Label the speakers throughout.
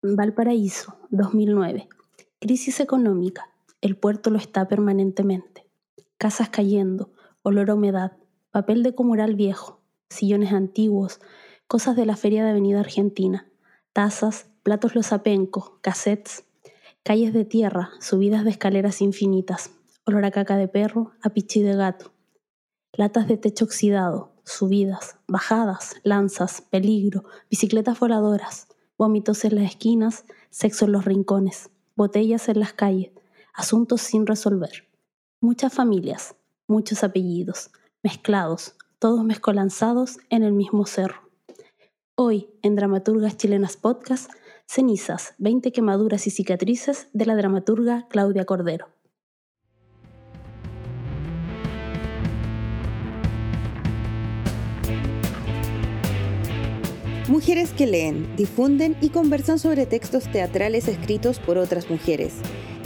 Speaker 1: Valparaíso, 2009. Crisis económica. El puerto lo está permanentemente. Casas cayendo, olor a humedad, papel de comural viejo, sillones antiguos, cosas de la feria de Avenida Argentina, tazas, platos losapencos, cassettes, calles de tierra, subidas de escaleras infinitas, olor a caca de perro, a pichi de gato, latas de techo oxidado, subidas, bajadas, lanzas, peligro, bicicletas voladoras, vómitos en las esquinas, sexo en los rincones, botellas en las calles, asuntos sin resolver. Muchas familias, muchos apellidos, mezclados, todos mezcolanzados en el mismo cerro. Hoy, en Dramaturgas Chilenas Podcast, Cenizas, 20 quemaduras y cicatrices de la dramaturga Claudia Cordero.
Speaker 2: Mujeres que leen, difunden y conversan sobre textos teatrales escritos por otras mujeres.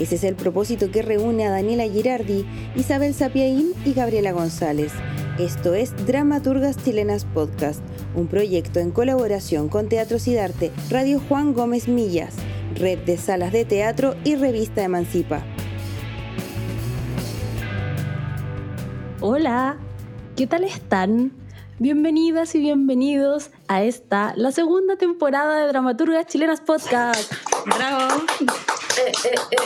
Speaker 2: Ese es el propósito que reúne a Daniela Girardi, Isabel Sapiaín y Gabriela González. Esto es Dramaturgas Chilenas Podcast, un proyecto en colaboración con Teatro Cidarte, Radio Juan Gómez Millas, Red de Salas de Teatro y Revista Emancipa.
Speaker 1: Hola, ¿qué tal están? Bienvenidas y bienvenidos a esta, la segunda temporada de Dramaturgas Chilenas Podcast.
Speaker 3: ¡Bravo! Eh, eh, eh.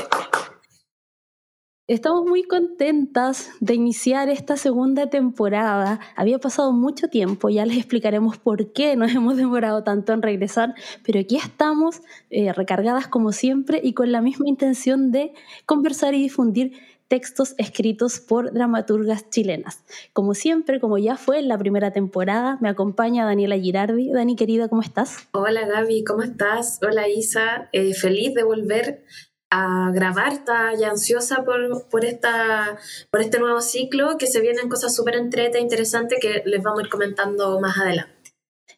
Speaker 1: Estamos muy contentas de iniciar esta segunda temporada. Había pasado mucho tiempo, ya les explicaremos por qué nos hemos demorado tanto en regresar, pero aquí estamos recargadas como siempre y con la misma intención de conversar y difundir textos escritos por dramaturgas chilenas. Como siempre, como ya fue en la primera temporada, me acompaña Daniela Girardi. Dani, querida, ¿cómo estás?
Speaker 3: Hola Gaby, ¿cómo estás? Hola Isa, eh, feliz de volver a grabar, está ya ansiosa por, por, esta, por este nuevo ciclo, que se vienen cosas súper entretenidas e interesantes que les vamos a ir comentando más adelante.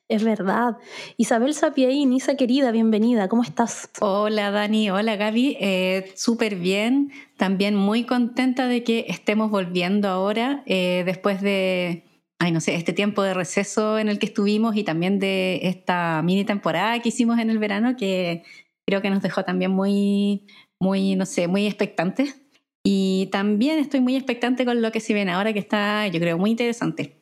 Speaker 1: Es verdad. Isabel Sapiaín, Isa querida, bienvenida. ¿Cómo estás?
Speaker 4: Hola Dani, hola Gaby. Eh, Súper bien. También muy contenta de que estemos volviendo ahora eh, después de, ay no sé, este tiempo de receso en el que estuvimos y también de esta mini temporada que hicimos en el verano que creo que nos dejó también muy, muy, no sé, muy expectantes. Y también estoy muy expectante con lo que se viene ahora que está, yo creo, muy interesante.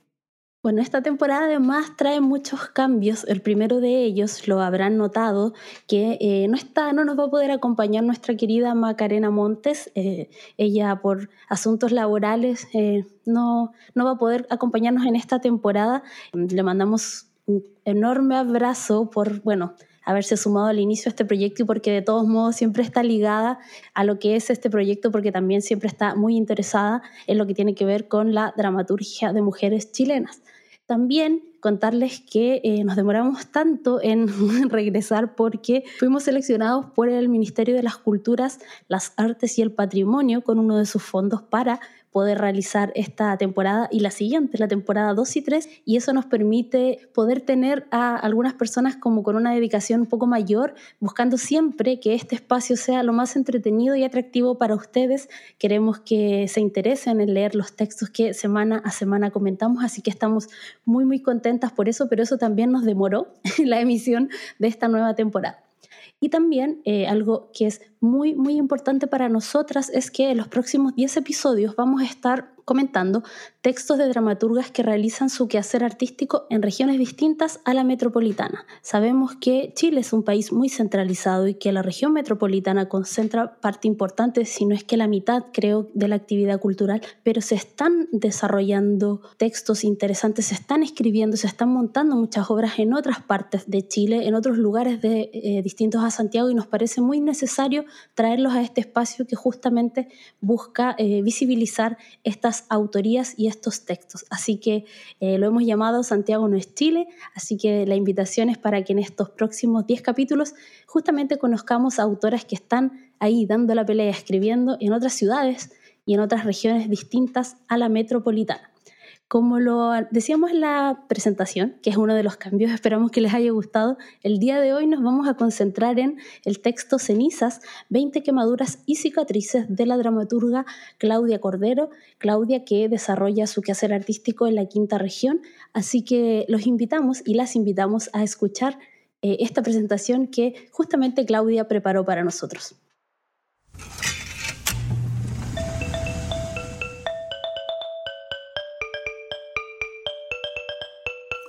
Speaker 1: Bueno, esta temporada además trae muchos cambios. El primero de ellos lo habrán notado que eh, no está, no nos va a poder acompañar nuestra querida Macarena Montes. Eh, ella por asuntos laborales eh, no, no va a poder acompañarnos en esta temporada. Le mandamos un enorme abrazo por, bueno, haberse sumado al inicio a este proyecto y porque de todos modos siempre está ligada a lo que es este proyecto porque también siempre está muy interesada en lo que tiene que ver con la dramaturgia de mujeres chilenas. También contarles que eh, nos demoramos tanto en regresar porque fuimos seleccionados por el Ministerio de las Culturas, las Artes y el Patrimonio con uno de sus fondos para poder realizar esta temporada y la siguiente, la temporada 2 y 3, y eso nos permite poder tener a algunas personas como con una dedicación un poco mayor, buscando siempre que este espacio sea lo más entretenido y atractivo para ustedes. Queremos que se interesen en leer los textos que semana a semana comentamos, así que estamos muy, muy contentas por eso, pero eso también nos demoró la emisión de esta nueva temporada. Y también eh, algo que es muy, muy importante para nosotras es que en los próximos 10 episodios vamos a estar comentando textos de dramaturgas que realizan su quehacer artístico en regiones distintas a la metropolitana. Sabemos que Chile es un país muy centralizado y que la región metropolitana concentra parte importante, si no es que la mitad, creo, de la actividad cultural, pero se están desarrollando textos interesantes, se están escribiendo, se están montando muchas obras en otras partes de Chile, en otros lugares de, eh, distintos a Santiago y nos parece muy necesario traerlos a este espacio que justamente busca eh, visibilizar estas autorías y estos textos. Así que eh, lo hemos llamado Santiago no es Chile, así que la invitación es para que en estos próximos 10 capítulos justamente conozcamos a autoras que están ahí dando la pelea, escribiendo en otras ciudades y en otras regiones distintas a la metropolitana. Como lo decíamos en la presentación, que es uno de los cambios, esperamos que les haya gustado, el día de hoy nos vamos a concentrar en el texto Cenizas, 20 quemaduras y cicatrices de la dramaturga Claudia Cordero, Claudia que desarrolla su quehacer artístico en la quinta región, así que los invitamos y las invitamos a escuchar eh, esta presentación que justamente Claudia preparó para nosotros.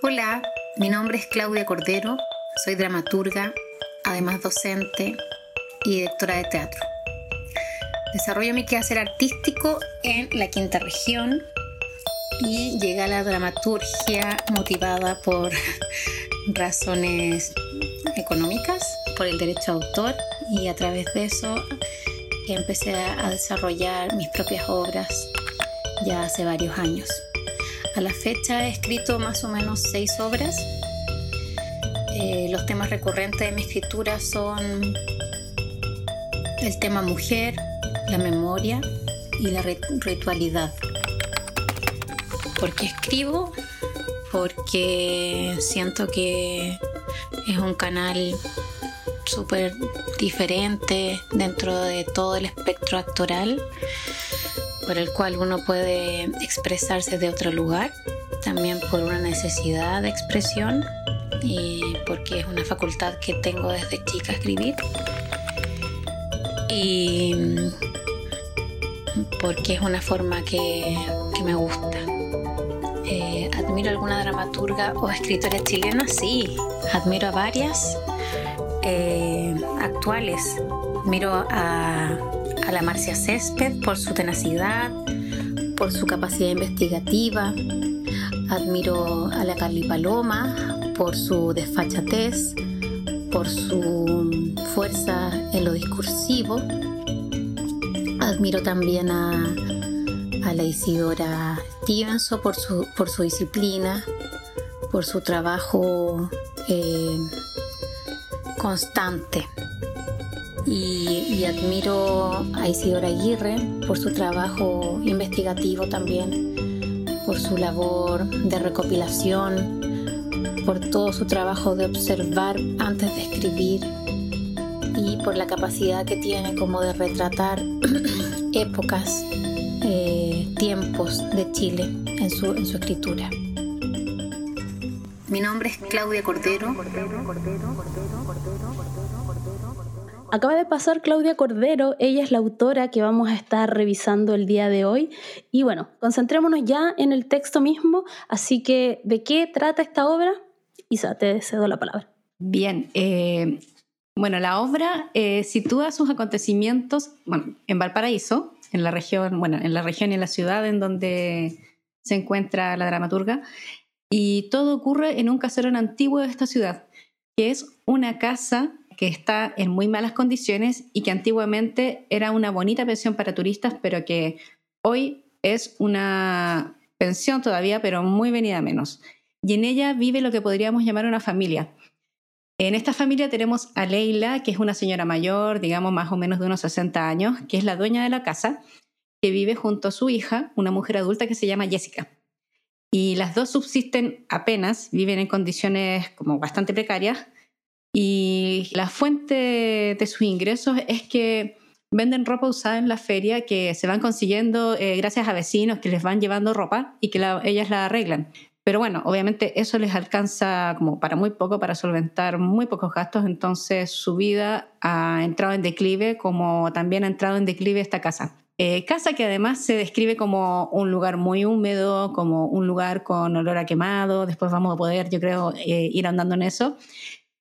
Speaker 5: Hola, mi nombre es Claudia Cordero, soy dramaturga, además docente y directora de teatro. Desarrollo mi quehacer artístico en la quinta región y llegué a la dramaturgia motivada por razones económicas, por el derecho a autor y a través de eso empecé a desarrollar mis propias obras ya hace varios años. A la fecha he escrito más o menos seis obras. Eh, los temas recurrentes de mi escritura son el tema mujer, la memoria y la ritualidad. ¿Por qué escribo? Porque siento que es un canal súper diferente dentro de todo el espectro actoral por el cual uno puede expresarse de otro lugar, también por una necesidad de expresión y porque es una facultad que tengo desde chica escribir y porque es una forma que, me gusta. Eh, admiro alguna dramaturga o escritora chilena, sí, admiro a varias eh, actuales. Admiro a a la Marcia Césped por su tenacidad, por su capacidad investigativa. Admiro a la Carly Paloma por su desfachatez, por su fuerza en lo discursivo. Admiro también a, la Isidora Stevenson por su, por su disciplina, por su trabajo eh, constante y, admiro a Isidora Aguirre por su trabajo investigativo también, por su labor de recopilación, por todo su trabajo de observar antes de escribir y por la capacidad que tiene como de retratar épocas, eh, tiempos de Chile en su, en su escritura. Mi nombre es Claudia Cordero.
Speaker 1: Acaba de pasar Claudia Cordero, ella es la autora que vamos a estar revisando el día de hoy. Y bueno, concentrémonos ya en el texto mismo, así que ¿de qué trata esta obra? Isa, te cedo la palabra.
Speaker 4: Bien, eh, bueno, la obra eh, sitúa sus acontecimientos bueno, en Valparaíso, en la región, bueno, en la región y en la ciudad en donde se encuentra la dramaturga, y todo ocurre en un caserón antiguo de esta ciudad, que es una casa que está en muy malas condiciones y que antiguamente era una bonita pensión para turistas, pero que hoy es una pensión todavía, pero muy venida menos. Y en ella vive lo que podríamos llamar una familia. En esta familia tenemos a Leila, que es una señora mayor, digamos más o menos de unos 60 años, que es la dueña de la casa, que vive junto a su hija, una mujer adulta que se llama Jessica. Y las dos subsisten apenas, viven en condiciones como bastante precarias, y la fuente de sus ingresos es que venden ropa usada en la feria que se van consiguiendo eh, gracias a vecinos que les van llevando ropa y que ellas la arreglan. Pero bueno, obviamente eso les alcanza como para muy poco, para solventar muy pocos gastos, entonces su vida ha entrado en declive como también ha entrado en declive esta casa. Eh, casa que además se describe como un lugar muy húmedo, como un lugar con olor a quemado, después vamos a poder, yo creo, eh, ir andando en eso.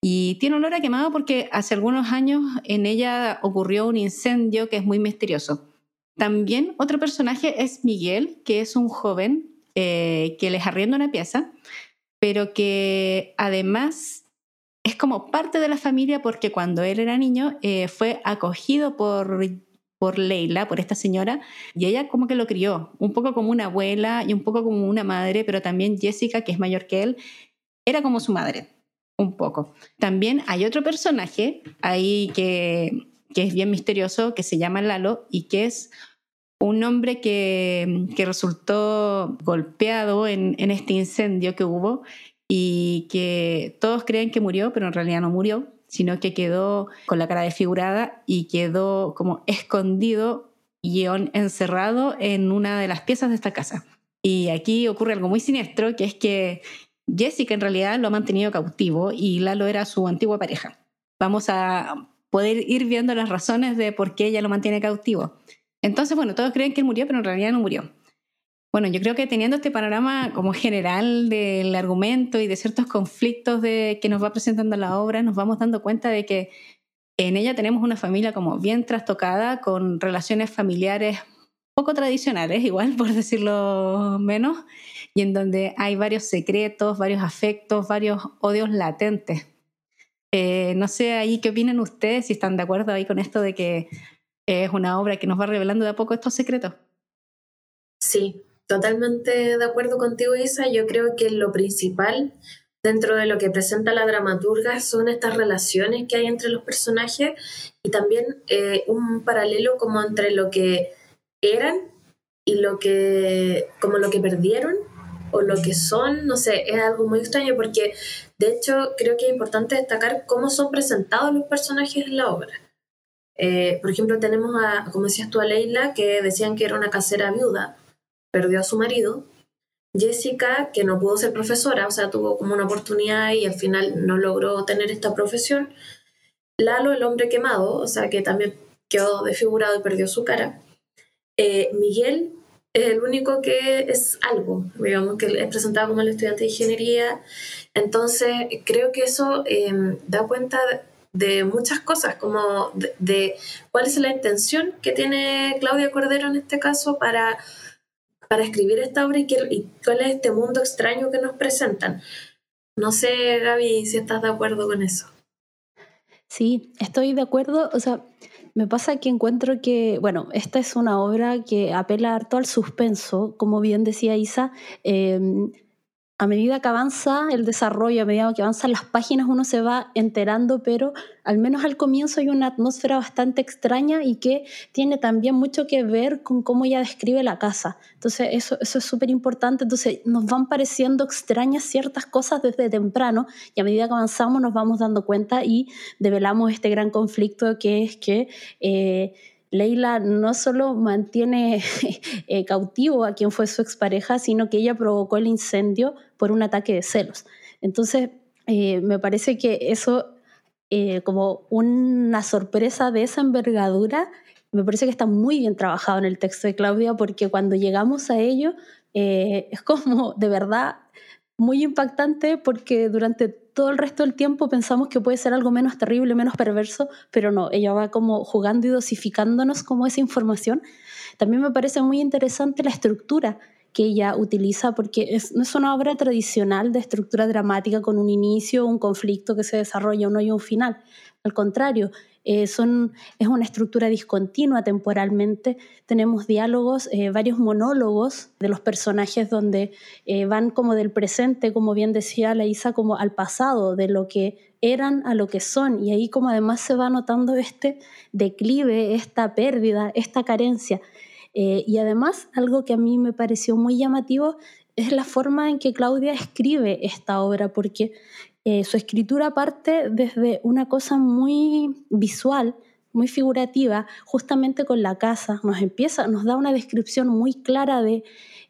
Speaker 4: Y tiene olor a quemado porque hace algunos años en ella ocurrió un incendio que es muy misterioso. También otro personaje es Miguel, que es un joven eh, que les arrienda una pieza, pero que además es como parte de la familia porque cuando él era niño eh, fue acogido por, por Leila, por esta señora, y ella como que lo crió, un poco como una abuela y un poco como una madre, pero también Jessica, que es mayor que él, era como su madre un poco. También hay otro personaje ahí que, es bien misterioso, que se llama Lalo y que es un hombre que, resultó golpeado en, en, este incendio que hubo y que todos creen que murió, pero en realidad no murió, sino que quedó con la cara desfigurada y quedó como escondido y encerrado en una de las piezas de esta casa. Y aquí ocurre algo muy siniestro, que es que Jessica en realidad lo ha mantenido cautivo y Lalo era su antigua pareja. Vamos a poder ir viendo las razones de por qué ella lo mantiene cautivo. Entonces, bueno, todos creen que él murió, pero en realidad no murió. Bueno, yo creo que teniendo este panorama como general del argumento y de ciertos conflictos de, que nos va presentando la obra, nos vamos dando cuenta de que en ella tenemos una familia como bien trastocada, con relaciones familiares poco tradicionales, igual por decirlo menos, y en donde hay varios secretos, varios afectos, varios odios latentes. Eh, no sé ahí qué opinan ustedes, si están de acuerdo ahí con esto de que es una obra que nos va revelando de a poco estos secretos.
Speaker 3: Sí, totalmente de acuerdo contigo, Isa. Yo creo que lo principal dentro de lo que presenta la dramaturga son estas relaciones que hay entre los personajes y también eh, un paralelo como entre lo que eran y lo que como lo que perdieron o lo que son, no sé, es algo muy extraño porque de hecho creo que es importante destacar cómo son presentados los personajes en la obra. Eh, por ejemplo, tenemos a, como decías tú, a Leila, que decían que era una casera viuda, perdió a su marido. Jessica, que no pudo ser profesora, o sea, tuvo como una oportunidad y al final no logró tener esta profesión. Lalo, el hombre quemado, o sea, que también quedó desfigurado y perdió su cara. Eh, Miguel es el único que es algo, digamos, que es presentado como el estudiante de ingeniería. Entonces, creo que eso eh, da cuenta de muchas cosas, como de, cuál es la intención que tiene Claudia Cordero en este caso para, para escribir esta obra y, y cuál es este mundo extraño que nos presentan. No sé, Gaby, si estás de acuerdo con eso.
Speaker 1: Sí, estoy de acuerdo. O sea, me pasa que encuentro que, bueno, esta es una obra que apela harto al suspenso, como bien decía Isa. Eh, a medida que avanza el desarrollo, a medida que avanzan las páginas, uno se va enterando, pero al menos al comienzo hay una atmósfera bastante extraña y que tiene también mucho que ver con cómo ella describe la casa. Entonces, eso, eso es súper importante. Entonces, nos van pareciendo extrañas ciertas cosas desde temprano y a medida que avanzamos nos vamos dando cuenta y develamos este gran conflicto que es que... Eh, Leila no solo mantiene eh, cautivo a quien fue su expareja, sino que ella provocó el incendio por un ataque de celos. Entonces, eh, me parece que eso, eh, como una sorpresa de esa envergadura, me parece que está muy bien trabajado en el texto de Claudia, porque cuando llegamos a ello, es como de verdad muy impactante porque durante todo el resto del tiempo pensamos que puede ser algo menos terrible, menos perverso, pero no, ella va como jugando y dosificándonos como esa información. También me parece muy interesante la estructura que ella utiliza, porque no es una obra tradicional de estructura dramática con un inicio, un conflicto que se desarrolla uno y un final. Al contrario, eh, es una estructura discontinua temporalmente. Tenemos diálogos, eh, varios monólogos de los personajes donde eh, van como del presente, como bien decía la Isa, como al pasado, de lo que eran a lo que son. Y ahí como además se va notando este declive, esta pérdida, esta carencia. Y además, algo que a mí me pareció muy llamativo es la forma en que Claudia escribe esta obra, porque eh, su escritura parte desde una cosa muy visual, muy figurativa, justamente con la casa. Nos empieza, nos da una descripción muy clara de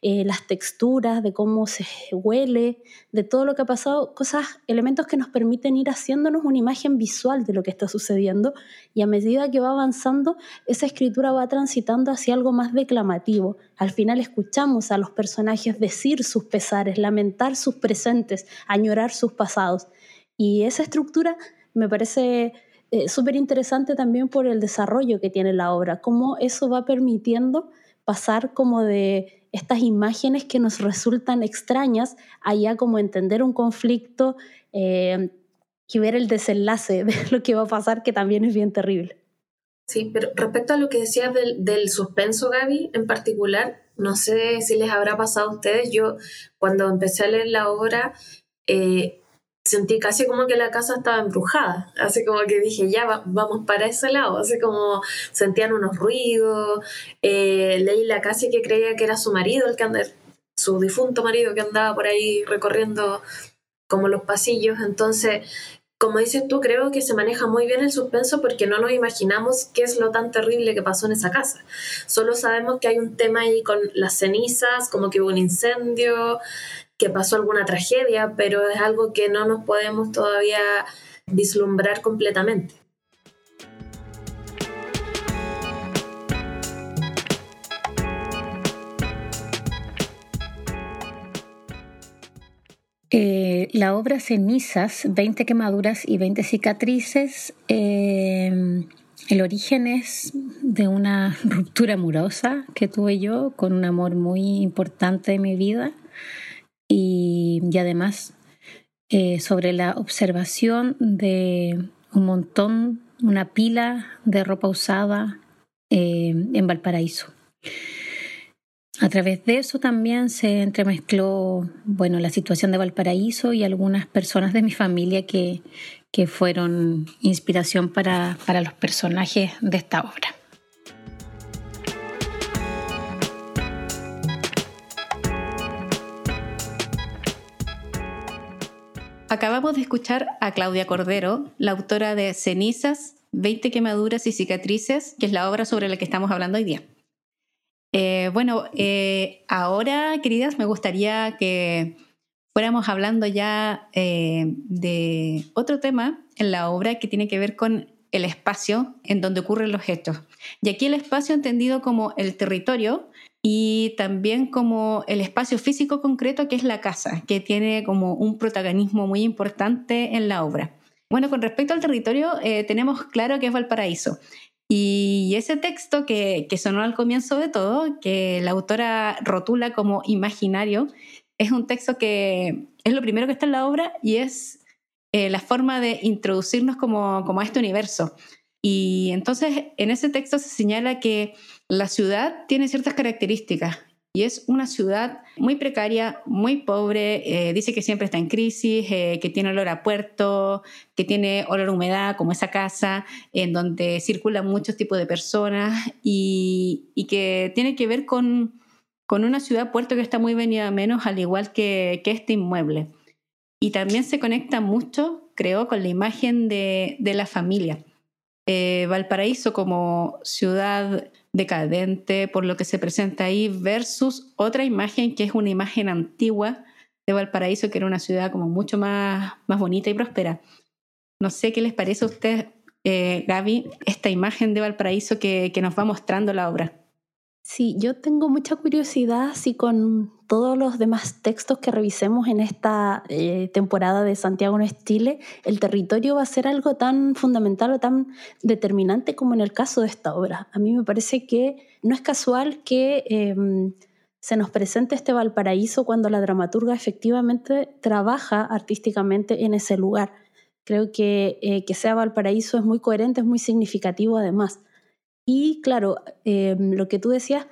Speaker 1: eh, las texturas, de cómo se huele, de todo lo que ha pasado, cosas, elementos que nos permiten ir haciéndonos una imagen visual de lo que está sucediendo y a medida que va avanzando, esa escritura va transitando hacia algo más declamativo. Al final escuchamos a los personajes decir sus pesares, lamentar sus presentes, añorar sus pasados. Y esa estructura me parece eh, súper interesante también por el desarrollo que tiene la obra, cómo eso va permitiendo pasar como de estas imágenes que nos resultan extrañas, allá como entender un conflicto eh, y ver el desenlace de lo que va a pasar, que también es bien terrible.
Speaker 3: Sí, pero respecto a lo que decías del, del suspenso, Gaby, en particular, no sé si les habrá pasado a ustedes, yo cuando empecé a leer la obra, eh, sentí casi como que la casa estaba embrujada, así como que dije, ya vamos para ese lado, así como sentían unos ruidos, eh, Leila casi que creía que era su marido, el que andaba, su difunto marido que andaba por ahí recorriendo como los pasillos, entonces, como dices tú, creo que se maneja muy bien el suspenso porque no nos imaginamos qué es lo tan terrible que pasó en esa casa. Solo sabemos que hay un tema ahí con las cenizas, como que hubo un incendio, que pasó alguna tragedia, pero es algo que no nos podemos todavía vislumbrar completamente.
Speaker 5: Eh, la obra Cenizas, 20 quemaduras y 20 cicatrices, eh, el origen es de una ruptura amorosa que tuve yo con un amor muy importante de mi vida y, además eh, sobre la observación de un montón, una pila de ropa usada en Valparaíso. A través de eso también se entremezcló bueno, la situación de Valparaíso y algunas personas de mi familia que, que fueron inspiración para, para los personajes de esta obra.
Speaker 4: Acabamos de escuchar a Claudia Cordero, la autora de Cenizas, 20 quemaduras y cicatrices, que es la obra sobre la que estamos hablando hoy día. Eh, bueno, eh, ahora, queridas, me gustaría que fuéramos hablando ya eh, de otro tema en la obra que tiene que ver con el espacio en donde ocurren los hechos. Y aquí el espacio entendido como el territorio y también como el espacio físico concreto que es la casa, que tiene como un protagonismo muy importante en la obra. Bueno, con respecto al territorio, tenemos claro que es Valparaíso. Y ese texto que, sonó al comienzo de todo, que la autora rotula como imaginario, es un texto que es lo primero que está en la obra y es eh, la forma de introducirnos como a este universo. Y entonces en ese texto se señala que la ciudad tiene ciertas características y es una ciudad muy precaria, muy pobre, eh, dice que siempre está en crisis, eh, que tiene olor a puerto, que tiene olor a humedad, como esa casa, en donde circulan muchos tipos de personas y, que tiene que ver con, con una ciudad puerto que está muy venida a menos, al igual que, este inmueble. Y también se conecta mucho, creo, con la imagen de, de la familia. Eh, Valparaíso como ciudad decadente por lo que se presenta ahí versus otra imagen que es una imagen antigua de Valparaíso que era una ciudad como mucho más, más bonita y próspera. No sé qué les parece a usted, eh, Gaby, esta imagen de Valparaíso que, que nos va mostrando la obra.
Speaker 1: Sí, yo tengo mucha curiosidad si con todos los demás textos que revisemos en esta eh, temporada de Santiago no Chile, el territorio va a ser algo tan fundamental o tan determinante como en el caso de esta obra. A mí me parece que no es casual que em, se nos presente este Valparaíso cuando la dramaturga efectivamente trabaja artísticamente en ese lugar. Creo que eh, que sea Valparaíso es muy coherente, es muy significativo además. Y claro, em, lo que tú decías,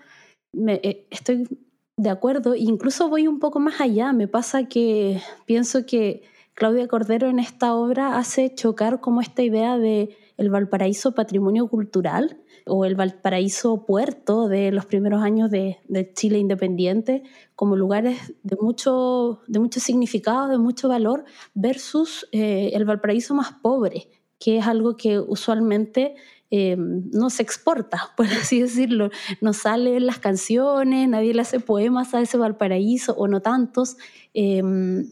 Speaker 1: eh, estoy de acuerdo, incluso voy un poco más allá. Me pasa que pienso que Claudia Cordero en esta obra hace chocar como esta idea de el Valparaíso patrimonio cultural o el Valparaíso puerto de los primeros años de, Chile independiente como lugares de mucho, de mucho significado, de mucho valor, versus eh, el Valparaíso más pobre, que es algo que usualmente eh, no se exporta, por así decirlo. No sale en las canciones, nadie le hace poemas a ese Valparaíso, o no tantos. Em,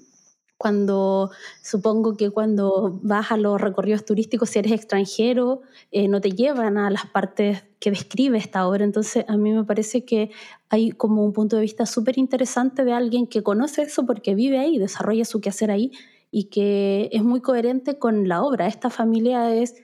Speaker 1: cuando supongo que cuando vas a los recorridos turísticos, si eres extranjero, eh, no te llevan a las partes que describe esta obra. Entonces, a mí me parece que hay como un punto de vista súper interesante de alguien que conoce eso porque vive ahí, desarrolla su quehacer ahí y que es muy coherente con la obra. Esta familia es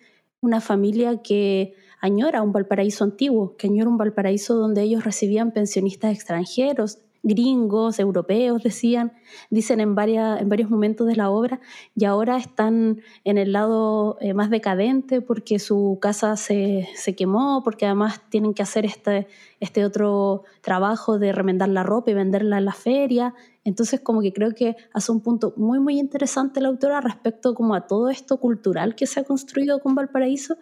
Speaker 1: una familia que añora un Valparaíso antiguo, que añora un Valparaíso donde ellos recibían pensionistas extranjeros, gringos, europeos, decían, dicen en, varias, en varios momentos de la obra, y ahora están en el lado eh, más decadente porque su casa se, se, quemó, porque además tienen que hacer este, este otro trabajo de remendar la ropa y venderla en la feria, entonces, como que creo que hace un punto muy, muy interesante la autora respecto como a todo esto cultural que se ha construido con Valparaíso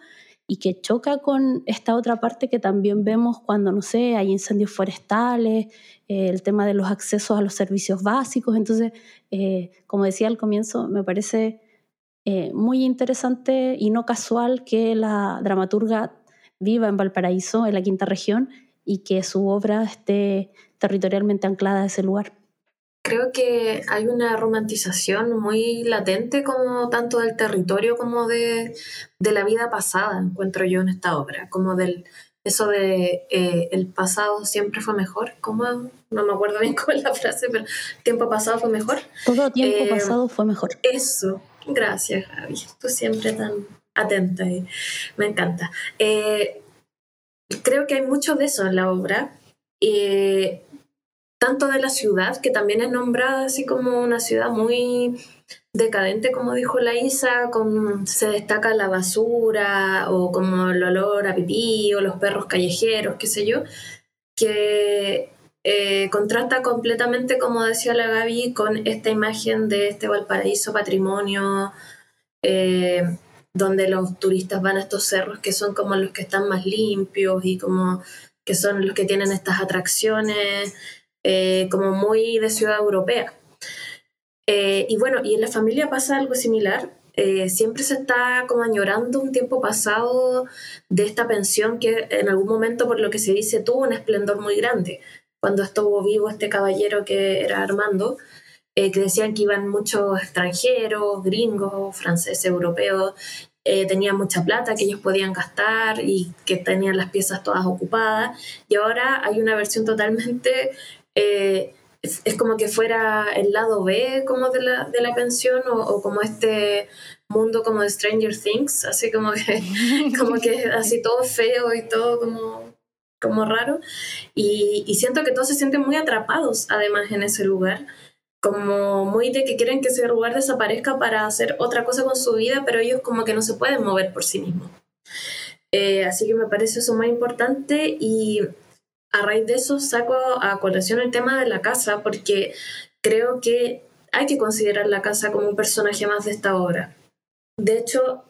Speaker 1: y que choca con esta otra parte que también vemos cuando, no sé, hay incendios forestales, eh, el tema de los accesos a los servicios básicos. Entonces, eh, como decía al comienzo, me parece eh, muy interesante y no casual que la dramaturga viva en Valparaíso, en la quinta región, y que su obra esté territorialmente anclada a ese lugar.
Speaker 3: Creo que hay una romantización muy latente como tanto del territorio como de, de la vida pasada, encuentro yo en esta obra, como del eso de eh, el pasado siempre fue mejor, como no me acuerdo bien es la frase, pero tiempo pasado fue mejor.
Speaker 1: Todo tiempo eh, pasado fue mejor.
Speaker 3: Eso, gracias Javi, tú siempre tan atenta y me encanta. Eh, creo que hay mucho de eso en la obra tanto de la ciudad, que también es nombrada así como una ciudad muy decadente, como dijo la Isa, con, se destaca la basura o como el olor a pipí o los perros callejeros, qué sé yo, que eh, contrasta completamente, como decía la Gaby, con esta imagen de este Valparaíso patrimonio, eh, donde los turistas van a estos cerros que son como los que están más limpios y como que son los que tienen estas atracciones eh, como muy de ciudad europea. Eh, y bueno, y en la familia pasa algo similar. Eh, siempre se está como añorando un tiempo pasado de esta pensión que en algún momento, por lo que se dice, tuvo un esplendor muy grande. Cuando estuvo vivo este caballero que era Armando, que decían que iban muchos extranjeros, gringos, franceses, europeos, tenían mucha plata que ellos podían gastar y que tenían las piezas todas ocupadas. Y ahora hay una versión totalmente eh, es, como que fuera el lado B como de la, de la pensión o, como este mundo como de Stranger Things, así como que, como que así todo feo y todo como, como raro. Y, y siento que todos se sienten muy atrapados además en ese lugar como muy de que quieren que ese lugar desaparezca para hacer otra cosa con su vida, pero ellos como que no se pueden mover por sí mismos. Eh, así que me parece eso muy importante y a raíz de eso saco a colación el tema de la casa porque creo que hay que considerar la casa como un personaje más de esta obra. De hecho,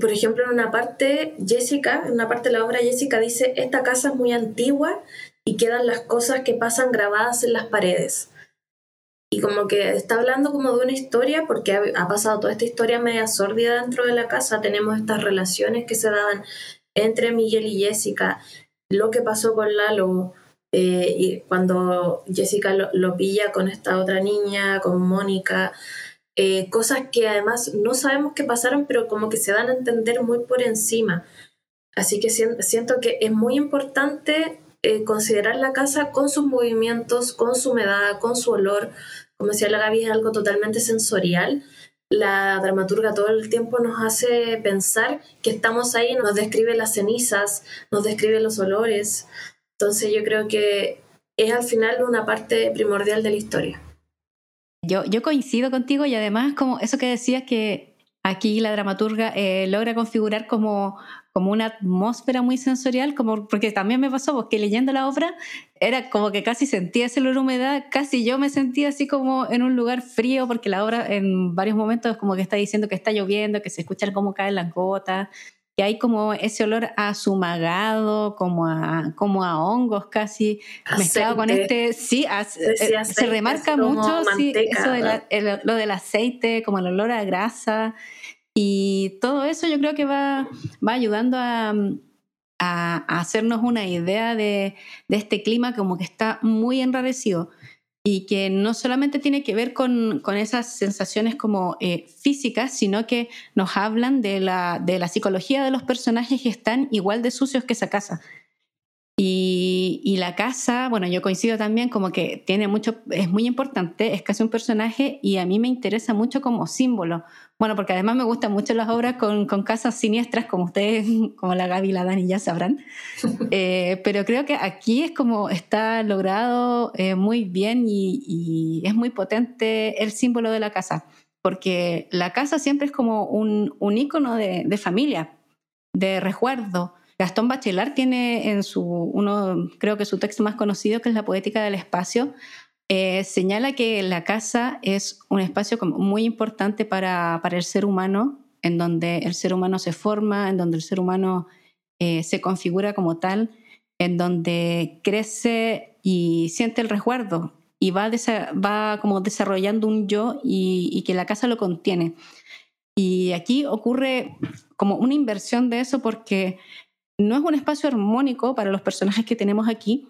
Speaker 3: por ejemplo, en una parte, Jessica, en una parte de la obra, Jessica dice, esta casa es muy antigua y quedan las cosas que pasan grabadas en las paredes. Y como que está hablando como de una historia, porque ha, pasado toda esta historia media sórdida dentro de la casa, tenemos estas relaciones que se daban entre Miguel y Jessica, lo que pasó con Lalo eh, y cuando Jessica lo, pilla con esta otra niña, con Mónica, eh, cosas que además no sabemos qué pasaron, pero como que se dan a entender muy por encima. Así que siento que es muy importante eh, considerar la casa con sus movimientos, con su humedad, con su olor. Como decía la Gaby, es algo totalmente sensorial la dramaturga todo el tiempo nos hace pensar que estamos ahí, nos describe las cenizas, nos describe los olores. Entonces yo creo que es al final una parte primordial de la historia.
Speaker 4: Yo, yo coincido contigo y además como eso que decías que aquí la dramaturga eh, logra configurar como como una atmósfera muy sensorial, como, porque también me pasó, porque leyendo la obra era como que casi sentía ese humedad, casi yo me sentía así como en un lugar frío, porque la obra en varios momentos como que está diciendo que está lloviendo, que se escuchan cómo caen las gotas, que hay como ese olor a sumagado, como a, como a hongos casi, mezclado con este, sí, eh, se remarca mucho sí, eso de lo del aceite, como el olor a grasa. Y todo eso yo creo que va, va ayudando a, a, hacernos una idea de, de, este clima como que está muy enrarecido y que no solamente tiene que ver con, con esas sensaciones como eh, físicas, sino que nos hablan de la, de la psicología de los personajes que están igual de sucios que esa casa. Y, y, la casa, bueno, yo coincido también como que tiene mucho, es muy importante, es casi un personaje y a mí me interesa mucho como símbolo, bueno, porque además me gustan mucho las obras con, con casas siniestras, como ustedes, como la Gaby y la Dani ya sabrán. Eh, pero creo que aquí es como está logrado eh, muy bien y, y, es muy potente el símbolo de la casa, porque la casa siempre es como un, un ícono de, de familia, de resguardo. Gastón Bachelard tiene en su, uno, creo que su texto más conocido, que es La Poética del Espacio, eh, señala que la casa es un espacio muy importante para, para, el ser humano, en donde el ser humano se forma, en donde el ser humano eh, se configura como tal, en donde crece y siente el resguardo y va, va como desarrollando un yo y, y que la casa lo contiene. Y aquí ocurre como una inversión de eso porque no es un espacio armónico para los personajes que tenemos aquí,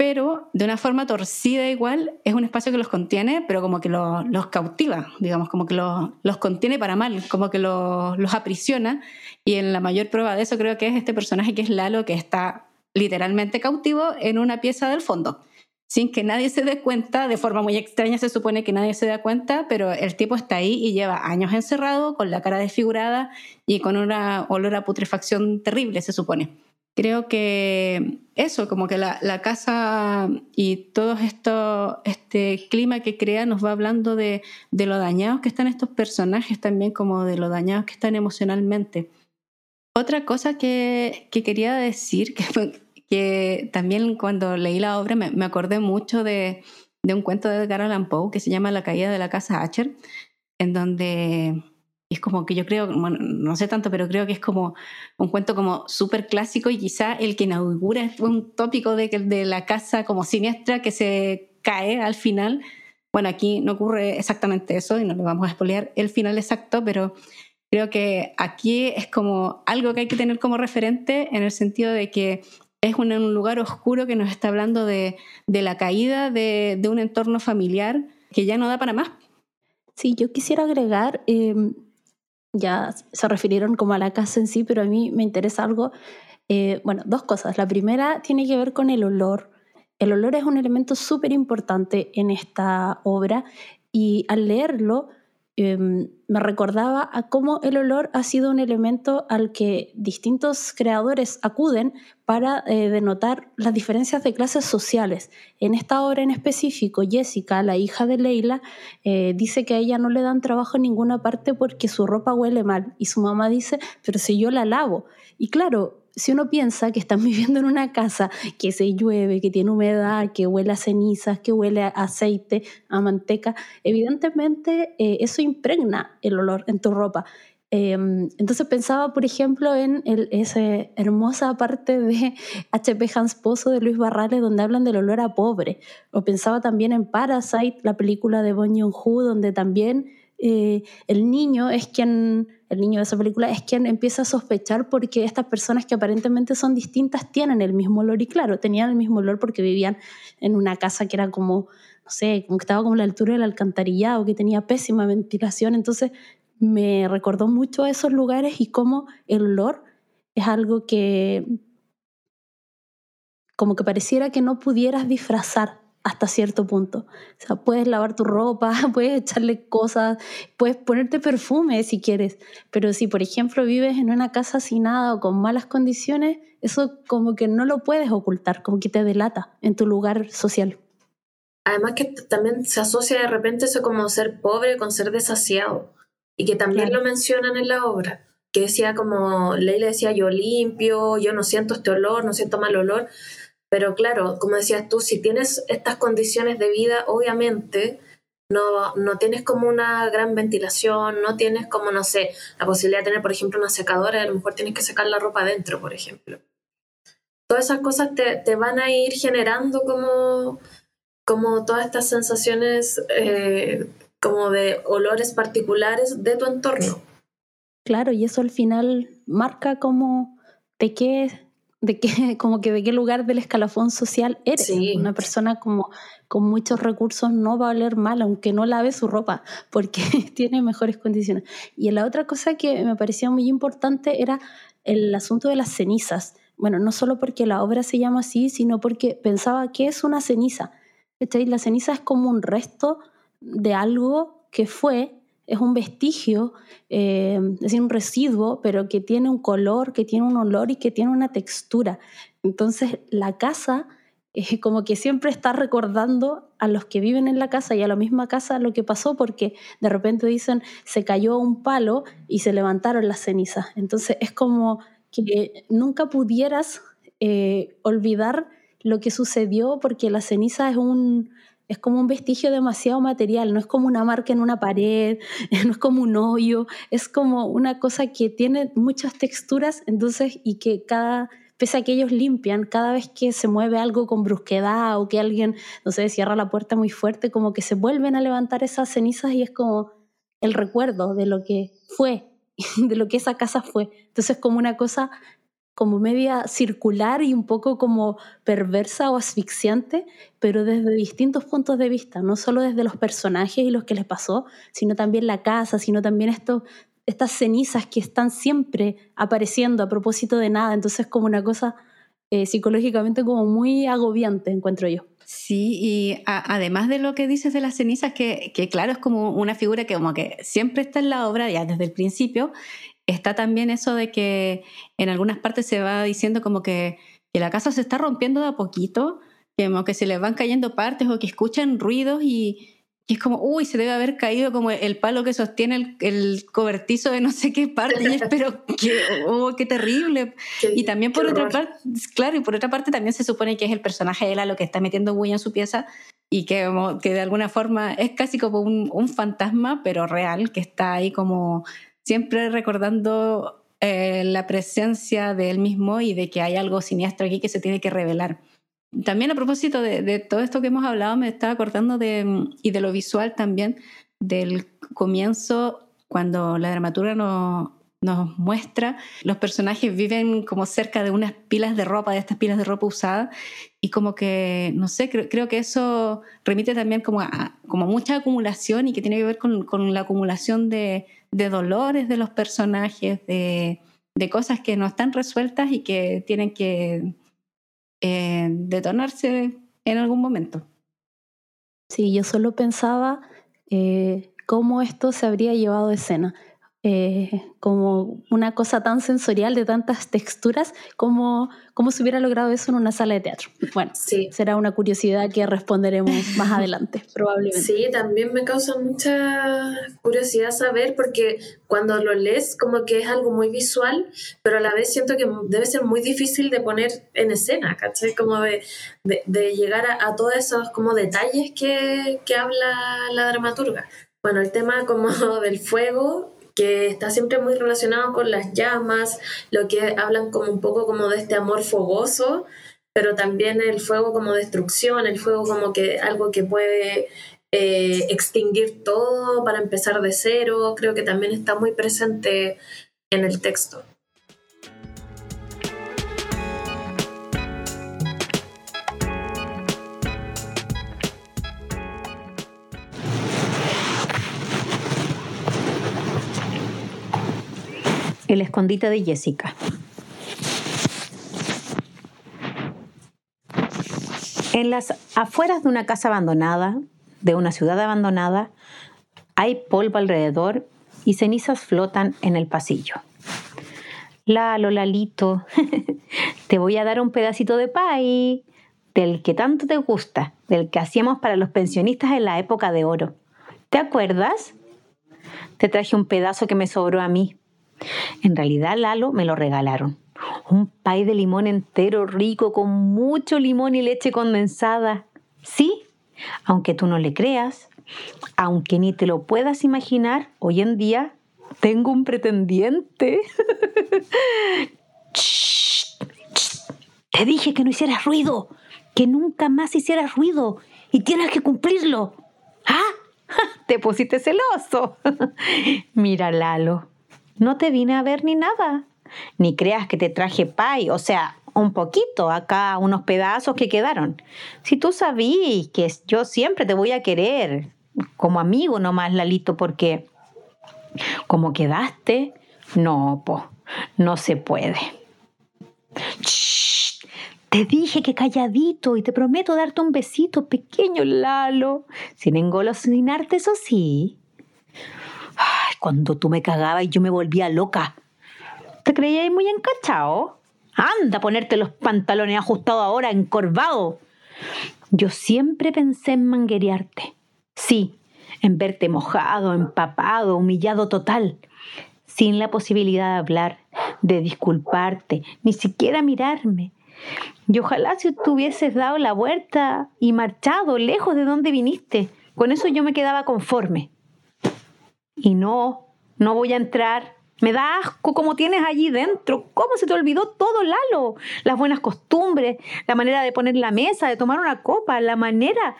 Speaker 4: pero de una forma torcida igual, es un espacio que los contiene, pero como que los cautiva, digamos, como que los, contiene para mal, como que los aprisiona. Y en la mayor prueba de eso creo que es este personaje que es Lalo, que está literalmente cautivo en una pieza del fondo, sin que nadie se dé cuenta, de forma muy extraña se supone que nadie se da cuenta, pero el tipo está ahí y lleva años encerrado, con la cara desfigurada y con una olor a putrefacción terrible, se supone creo que eso, como que la, casa y todo esto, este clima que crea nos va hablando de, lo dañados que están estos personajes también, como de lo dañados que están emocionalmente. Otra cosa que, quería decir, que, que, también cuando leí la obra me, acordé mucho de, de, un cuento de Edgar Allan Poe que se llama La caída de la casa Hatcher, en donde es como que yo creo, bueno, no sé tanto, pero creo que es como un cuento como súper clásico y quizá el que inaugura un tópico de, de la casa como siniestra que se cae al final. Bueno, aquí no ocurre exactamente eso y no le vamos a expoliar el final exacto, pero creo que aquí es como algo que hay que tener como referente en el sentido de que es un, un lugar oscuro que nos está hablando de, de la caída de, de, un entorno familiar que ya no da para más.
Speaker 1: Sí, yo quisiera agregar, em, ya se refirieron como a la casa en sí, pero a mí me interesa algo, eh, bueno, dos cosas. La primera tiene que ver con el olor. El olor es un elemento súper importante en esta obra y al leerlo Em, me recordaba a cómo el olor ha sido un elemento al que distintos creadores acuden para eh, denotar las diferencias de clases sociales. En esta obra en específico, Jessica, la hija de Leila, eh, dice que a ella no le dan trabajo en ninguna parte porque su ropa huele mal y su mamá dice, pero si yo la lavo. Y claro, si uno piensa que están viviendo en una casa que se llueve, que tiene humedad, que huele a cenizas, que huele a aceite, a manteca, evidentemente eh, eso impregna el olor en tu ropa. Em, entonces pensaba, por ejemplo, en esa hermosa parte de H.P. Hans Pozo de Luis Barrales donde hablan del olor a pobre. O pensaba también en Parasite, la película de Bong Joon-ho, donde también eh, el niño es quien, el niño de esa película es quien empieza a sospechar porque estas personas que aparentemente son distintas tienen el mismo olor. Y claro, tenían el mismo olor porque vivían en una casa que era como, no sé, como que estaba como a la altura del alcantarillado, que tenía pésima ventilación, entonces me recordó mucho a esos lugares y cómo el olor es algo que como que pareciera que no pudieras disfrazar hasta cierto punto. O sea, puedes lavar tu ropa, puedes echarle cosas, puedes ponerte perfume si quieres, pero si por ejemplo vives en una casa sin nada o con malas condiciones, eso como que no lo puedes ocultar, como que te delata en tu lugar social.
Speaker 3: Además que también se asocia de repente eso como ser pobre con ser desasiado y que también lo mencionan en la obra que decía como, Leila decía, yo limpio, yo no siento este olor, no siento mal olor, pero claro, como decías tú, si tienes estas condiciones de vida, obviamente no, no tienes como una gran ventilación, no tienes como, no sé, la posibilidad de tener, por ejemplo, una secadora a lo mejor tienes que secar la ropa adentro, por ejemplo. Todas esas cosas te, te van a ir generando como, como todas estas sensaciones eh, como de olores particulares de tu entorno.
Speaker 1: Claro, y eso al final marca como de qué de qué, como que de qué lugar del escalafón social eres. Una persona como con muchos recursos no va a oler mal, aunque no lave su ropa, porque tiene mejores condiciones. Y la otra cosa que me parecía muy importante era el asunto de las cenizas. Bueno, no solo porque la obra se llama así, sino porque pensaba que es una ceniza. La ceniza es como un resto de algo que fue es un vestigio, eh, es decir, un residuo, pero que tiene un color, que tiene un olor y que tiene una textura. Entonces, la casa es como que siempre está recordando a los que viven en la casa y a la misma casa lo que pasó, porque de repente dicen, se cayó un palo y se levantaron las cenizas. Entonces, es como que nunca pudieras eh, olvidar lo que sucedió porque la ceniza es un, es como un vestigio demasiado material, no es como una marca en una pared, no es como un hoyo, es como una cosa que tiene muchas texturas, entonces, y que cada, pese a que ellos limpian, cada vez que se mueve algo con brusquedad o que alguien, no sé, cierra la puerta muy fuerte, como que se vuelven a levantar esas cenizas y es como el recuerdo de lo que fue, de lo que esa casa fue. Entonces, como una cosa como media circular y un poco como perversa o asfixiante, pero desde distintos puntos de vista, no solo desde los personajes y los que les pasó, sino también la casa, sino también esto, estas cenizas que están siempre apareciendo a propósito de nada, entonces como una cosa eh, psicológicamente como muy agobiante, encuentro yo.
Speaker 4: Sí, y además de lo que dices de las cenizas, que, que, claro, es como una figura que como que siempre está en la obra ya desde el principio, está también eso de que en algunas partes se va diciendo como que, que la casa se está rompiendo de a poquito, como que se les van cayendo partes o que escuchan ruidos y, y es como, uy, se debe haber caído como el palo que sostiene el, el cobertizo de no sé qué parte, y pero qué, oh, qué terrible. y también por otra parte, claro, y por otra parte también se supone que es el personaje de Ela lo que está metiendo bulla en su pieza y que, que de alguna forma es casi como un, un fantasma, pero real, que está ahí como siempre recordando eh, la presencia de él mismo y de que hay algo siniestro aquí que se tiene que revelar. También a propósito de, todo esto que hemos hablado, me estaba acordando de, y de lo visual también, del comienzo, cuando la dramaturga nos, muestra, los personajes viven como cerca de unas pilas de ropa, de estas pilas de ropa usada, y como que, no sé, creo, que eso remite también como a como mucha acumulación y que tiene que ver con la acumulación de, de dolores de los personajes, de, cosas que no están resueltas y que tienen que eh, detonarse en algún momento.
Speaker 1: Sí, yo solo pensaba eh, cómo esto se habría llevado a escena. Eh, como una cosa tan sensorial de tantas texturas, como cómo se hubiera logrado eso en una sala de teatro. Bueno, sí. será una curiosidad que responderemos más adelante, probablemente.
Speaker 3: Sí, también me causa mucha curiosidad saber, porque cuando lo lees, como que es algo muy visual, pero a la vez siento que debe ser muy difícil de poner en escena, ¿cachai? Como de, de, llegar a, a, todos esos como detalles que, que habla la dramaturga. Bueno, el tema como del fuego que está siempre muy relacionado con las llamas, lo que hablan como un poco como de este amor fogoso, pero también el fuego como destrucción, el fuego como que algo que puede eh, extinguir todo para empezar de cero, creo que también está muy presente en el texto.
Speaker 6: El escondite de Jessica. En las afueras de una casa abandonada, de una ciudad abandonada, hay polvo alrededor y cenizas flotan en el pasillo. Lalo, Lalito, te voy a dar un pedacito de pay del que tanto te gusta, del que hacíamos para los pensionistas en la época de oro. ¿Te acuerdas? Te traje un pedazo que me sobró a mí. En realidad, Lalo me lo regalaron. Un pay de limón entero rico con mucho limón y leche condensada. Sí, aunque tú no le creas, aunque ni te lo puedas imaginar, hoy en día tengo un pretendiente. Te dije que no hicieras ruido, que nunca más hicieras ruido y tienes que cumplirlo. ¿Ah? Te pusiste celoso. Mira, Lalo, no te vine a ver ni nada. Ni creas que te traje pay, o sea, un poquito, acá unos pedazos que quedaron. Si tú sabías que yo siempre te voy a querer, como amigo nomás, Lalito, porque como quedaste, no, po, no se puede. Te dije que calladito y te prometo darte un besito pequeño, Lalo, sin engolosinarte, eso sí cuando tú me cagabas y yo me volvía loca. ¿Te creías muy encachado? Anda a ponerte los pantalones ajustados ahora, encorvado. Yo siempre pensé en manguerearte. Sí, en verte mojado, empapado, humillado total, sin la posibilidad de hablar, de disculparte, ni siquiera mirarme. Y ojalá si tú hubieses dado la vuelta y marchado lejos de donde viniste, con eso yo me quedaba conforme. Y no, no voy a entrar. Me da asco como tienes allí dentro. ¿Cómo se te olvidó todo, Lalo? Las buenas costumbres, la manera de poner la mesa, de tomar una copa, la manera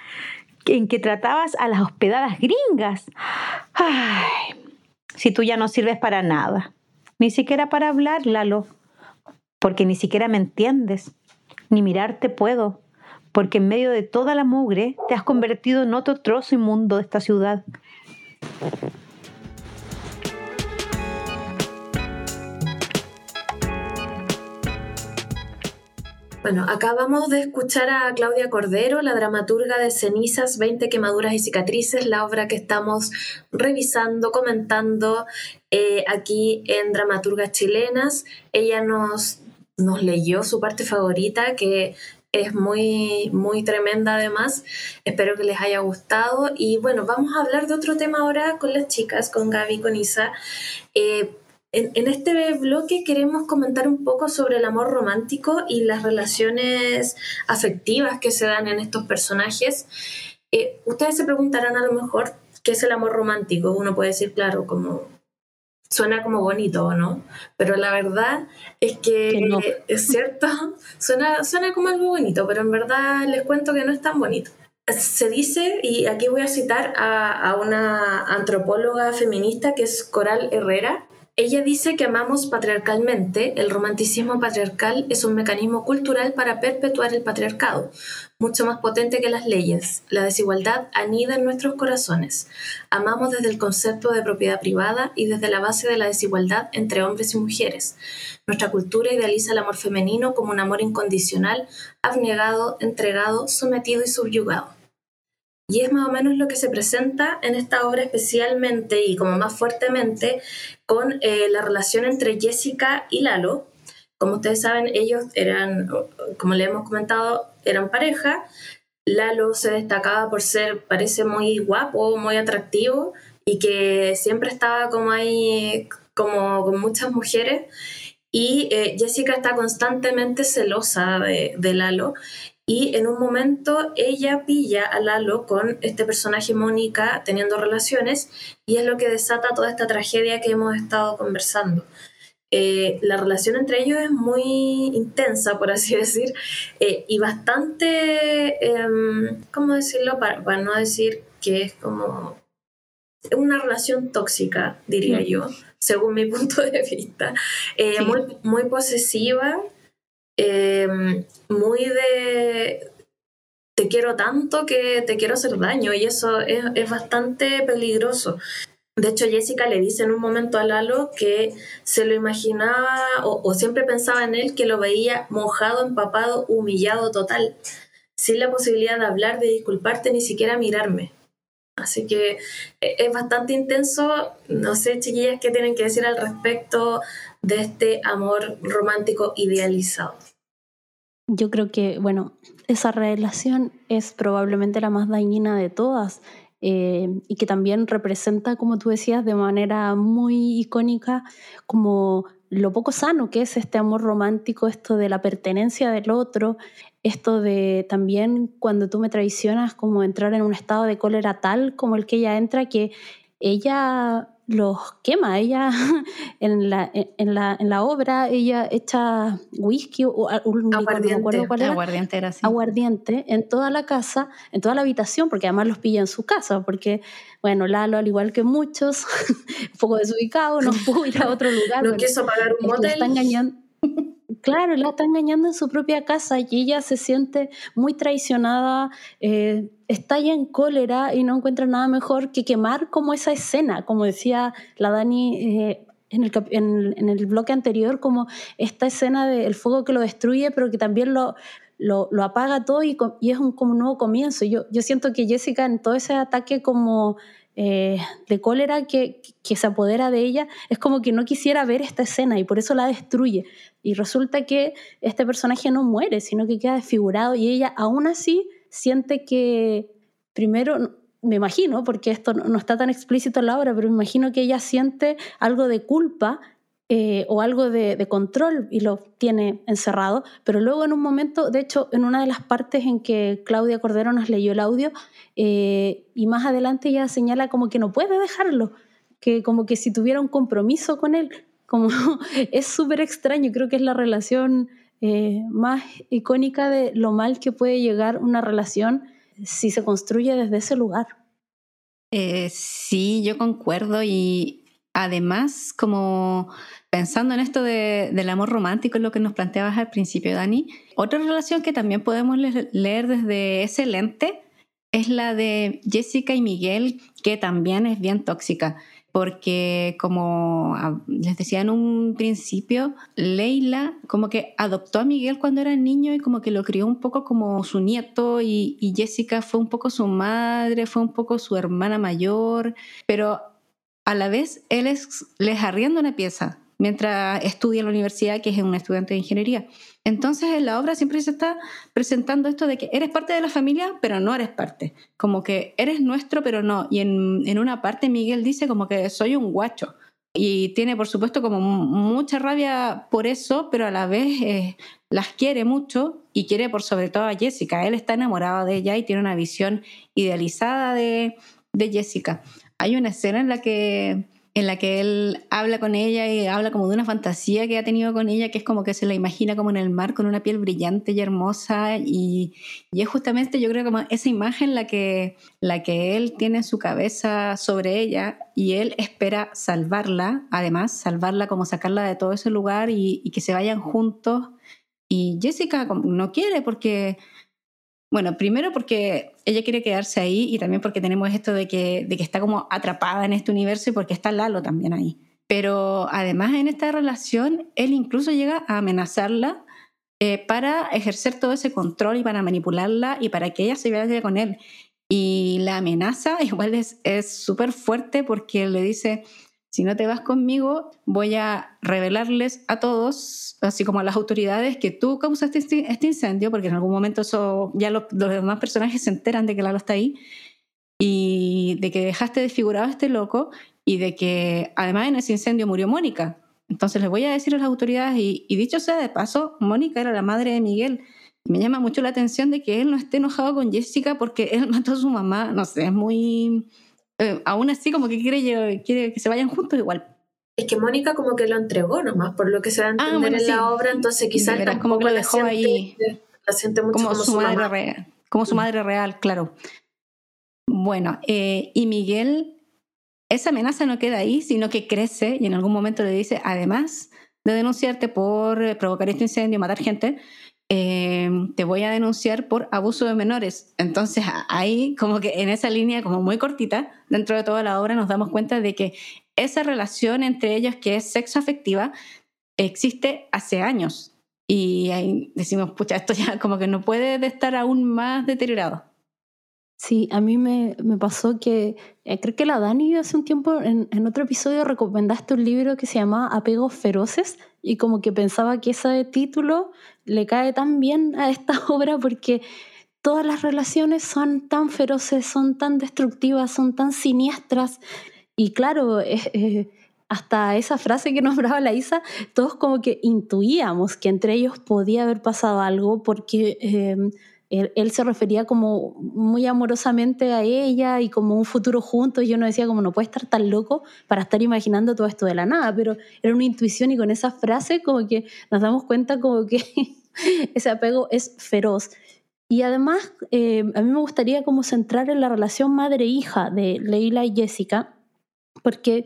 Speaker 6: en que tratabas a las hospedadas gringas. Ay, si tú ya no sirves para nada, ni siquiera para hablar, Lalo. porque ni siquiera me entiendes, ni mirarte puedo, porque en medio de toda la mugre te has convertido en otro trozo inmundo de esta ciudad.
Speaker 3: Bueno, acabamos de escuchar a Claudia Cordero, la dramaturga de Cenizas, 20 quemaduras y cicatrices, la obra que estamos revisando, comentando eh, aquí en Dramaturgas Chilenas. Ella nos, nos leyó su parte favorita, que es muy, muy tremenda además. Espero que les haya gustado. Y bueno, vamos a hablar de otro tema ahora con las chicas, con Gaby, con Isa. Eh, en, este bloque queremos comentar un poco sobre el amor romántico y las relaciones afectivas que se dan en estos personajes. Eh, ustedes se preguntarán a lo mejor qué es el amor romántico. Uno puede decir, claro, como suena como bonito, ¿no? Pero la verdad es que, es cierto, suena, suena como algo bonito, pero en verdad les cuento que no es tan bonito. Se dice, y aquí voy a citar a, a una antropóloga feminista que es Coral Herrera, ella dice que amamos patriarcalmente, el romanticismo patriarcal es un mecanismo cultural para perpetuar el patriarcado, mucho más potente que las leyes. La desigualdad anida en nuestros corazones. Amamos desde el concepto de propiedad privada y desde la base de la desigualdad entre hombres y mujeres. Nuestra cultura idealiza el amor femenino como un amor incondicional, abnegado, entregado, sometido y subyugado. Y es más o menos lo que se presenta en esta obra especialmente y como más fuertemente con eh, la relación entre Jessica y Lalo. Como ustedes saben, ellos eran, como le hemos comentado, eran pareja. Lalo se destacaba por ser, parece muy guapo, muy atractivo y que siempre estaba como ahí, como con muchas mujeres. Y eh, Jessica está constantemente celosa de, de Lalo y en un momento ella pilla a Lalo con este personaje Mónica teniendo relaciones y es lo que desata toda esta tragedia que hemos estado conversando. Eh, la relación entre ellos es muy intensa, por así decir, eh, y bastante, em, ¿cómo decirlo? Para, no decir que es como una relación tóxica, diría mm. yo, según mi punto de vista, eh, muy, muy posesiva Em, muy de te quiero tanto que te quiero hacer daño y eso es, es bastante peligroso. De hecho, Jessica le dice en un momento a Lalo que se lo imaginaba o, o, siempre pensaba en él que lo veía mojado, empapado, humillado total, sin la posibilidad de hablar, de disculparte, ni siquiera mirarme. Así que e, es bastante intenso. No sé, chiquillas, qué tienen que decir al respecto de este amor romántico idealizado.
Speaker 1: Yo creo que, bueno, esa relación es probablemente la más dañina de todas eh, y que también representa, como tú decías, de manera muy icónica, como lo poco sano que es este amor romántico, esto de la pertenencia del otro, esto de también cuando tú me traicionas, como entrar en un estado de cólera tal como el que ella entra, que ella los quema. Ella en la, en la, en la obra, ella echa whisky o
Speaker 3: un aguardiente,
Speaker 1: cuál era.
Speaker 4: Aguardiente era así.
Speaker 1: Aguardiente en toda la casa, en toda la habitación, porque además los pilla en su casa, porque, bueno, Lalo, al igual que muchos, un poco desubicado, no pudo ir a otro lugar.
Speaker 3: No quiso pagar un motel.
Speaker 1: Está engañando. Claro, la está engañando en su propia casa y ella se siente muy traicionada, eh, está ya en cólera y no encuentra nada mejor que quemar como esa escena, como decía la Dani eh, en, el, bloque anterior, como esta escena del fuego que lo destruye, pero que también lo, apaga todo y, y es un, como un nuevo comienzo. Yo, yo siento que Jessica en todo ese ataque como eh, de cólera que, que, se apodera de ella, es como que no quisiera ver esta escena y por eso la destruye. Y resulta que este personaje no muere, sino que queda desfigurado y ella aún así siente que, primero, me imagino, porque esto no está tan explícito en la obra, pero me imagino que ella siente algo de culpa eh, o algo de, control y lo tiene encerrado, pero luego en un momento, de hecho, en una de las partes en que Claudia Cordero nos leyó el audio, eh, y más adelante ella señala como que no puede dejarlo, que como que si tuviera un compromiso con él, como es súper extraño, creo que es la relación eh, más icónica de lo mal que puede llegar una relación si se construye desde ese lugar.
Speaker 4: sí, yo concuerdo y además como pensando en esto del amor romántico, es lo que nos planteabas al principio, Dani, otra relación que también podemos leer desde ese lente es la de Jessica y Miguel, que también es bien tóxica porque como les decía en un principio, Leila como que adoptó a Miguel cuando era niño y como que lo crió un poco como su nieto y, Jessica fue un poco su madre, fue un poco su hermana mayor, pero a la vez él es, les arrienda una pieza mientras estudia en la universidad, que es un estudiante de ingeniería. Entonces en la obra siempre se está presentando esto de que eres parte de la familia, pero no eres parte. Como que eres nuestro, pero no. Y en, una parte Miguel dice como que soy un guacho. Y tiene, por supuesto, como mucha rabia por eso, pero a la vez eh, las quiere mucho y quiere por sobre todo a Jessica. Él está enamorado de ella y tiene una visión idealizada de, de Jessica. Hay una escena en la que en la que él habla con ella y habla como de una fantasía que ha tenido con ella, que es como que se la imagina como en el mar con una piel brillante y hermosa. Y, y es justamente yo creo como esa imagen la que, la que él tiene en su cabeza sobre ella y él espera salvarla, además salvarla como sacarla de todo ese lugar y, y que se vayan juntos. Y Jessica no quiere porque bueno, primero porque ella quiere quedarse ahí y también porque tenemos esto de que, de que está como atrapada en este universo y porque está Lalo también ahí. Pero además en esta relación, él incluso llega a amenazarla eh, para ejercer todo ese control y para manipularla y para que ella se vaya con él. Y la amenaza igual es súper fuerte porque le dice, si no te vas conmigo, voy a revelarles a todos, así como a las autoridades, que tú causaste este, este incendio, porque en algún momento eso, ya los, demás personajes se enteran de que Lalo está ahí, y de que dejaste desfigurado a este loco, y de que además en ese incendio murió Mónica. Entonces les voy a decir a las autoridades, y, y dicho sea de paso, Mónica era la madre de Miguel. Me llama mucho la atención de que él no esté enojado con Jessica porque él mató a su mamá. No sé, es muy eh, aún así como que quiere, quiere que se vayan juntos igual.
Speaker 3: Es que Mónica como que lo entregó nomás, por lo que se va a ah, entender en la obra, entonces quizás
Speaker 4: como que lo dejó ahí como, su, madre real, como su madre real, claro. Bueno, eh, y Miguel, esa amenaza no queda ahí, sino que crece y en algún momento le dice, además de denunciarte por provocar este incendio, matar gente, Em, te voy a denunciar por abuso de menores. Entonces ahí como que en esa línea como muy cortita, dentro de toda la obra nos damos cuenta de que esa relación entre ellos que es sexo afectiva existe hace años. Y ahí decimos, pucha, esto ya como que no puede estar aún más deteriorado.
Speaker 1: Sí, a mí me, me pasó que eh, creo que la Dani hace un tiempo en, en, otro episodio recomendaste un libro que se llama Apegos Feroces y como que pensaba que ese título le cae tan bien a esta obra porque todas las relaciones son tan feroces, son tan destructivas, son tan siniestras y claro, hasta esa frase que nombraba la Isa, todos como que intuíamos que entre ellos podía haber pasado algo porque... Eh, él, se refería como muy amorosamente a ella y como un futuro juntos. Yo no decía como no puede estar tan loco para estar imaginando todo esto de la nada, pero era una intuición y con esa frase como que nos damos cuenta como que ese apego es feroz. Y además, eh, a mí me gustaría como centrar en la relación madre-hija de Leila y Jessica, porque,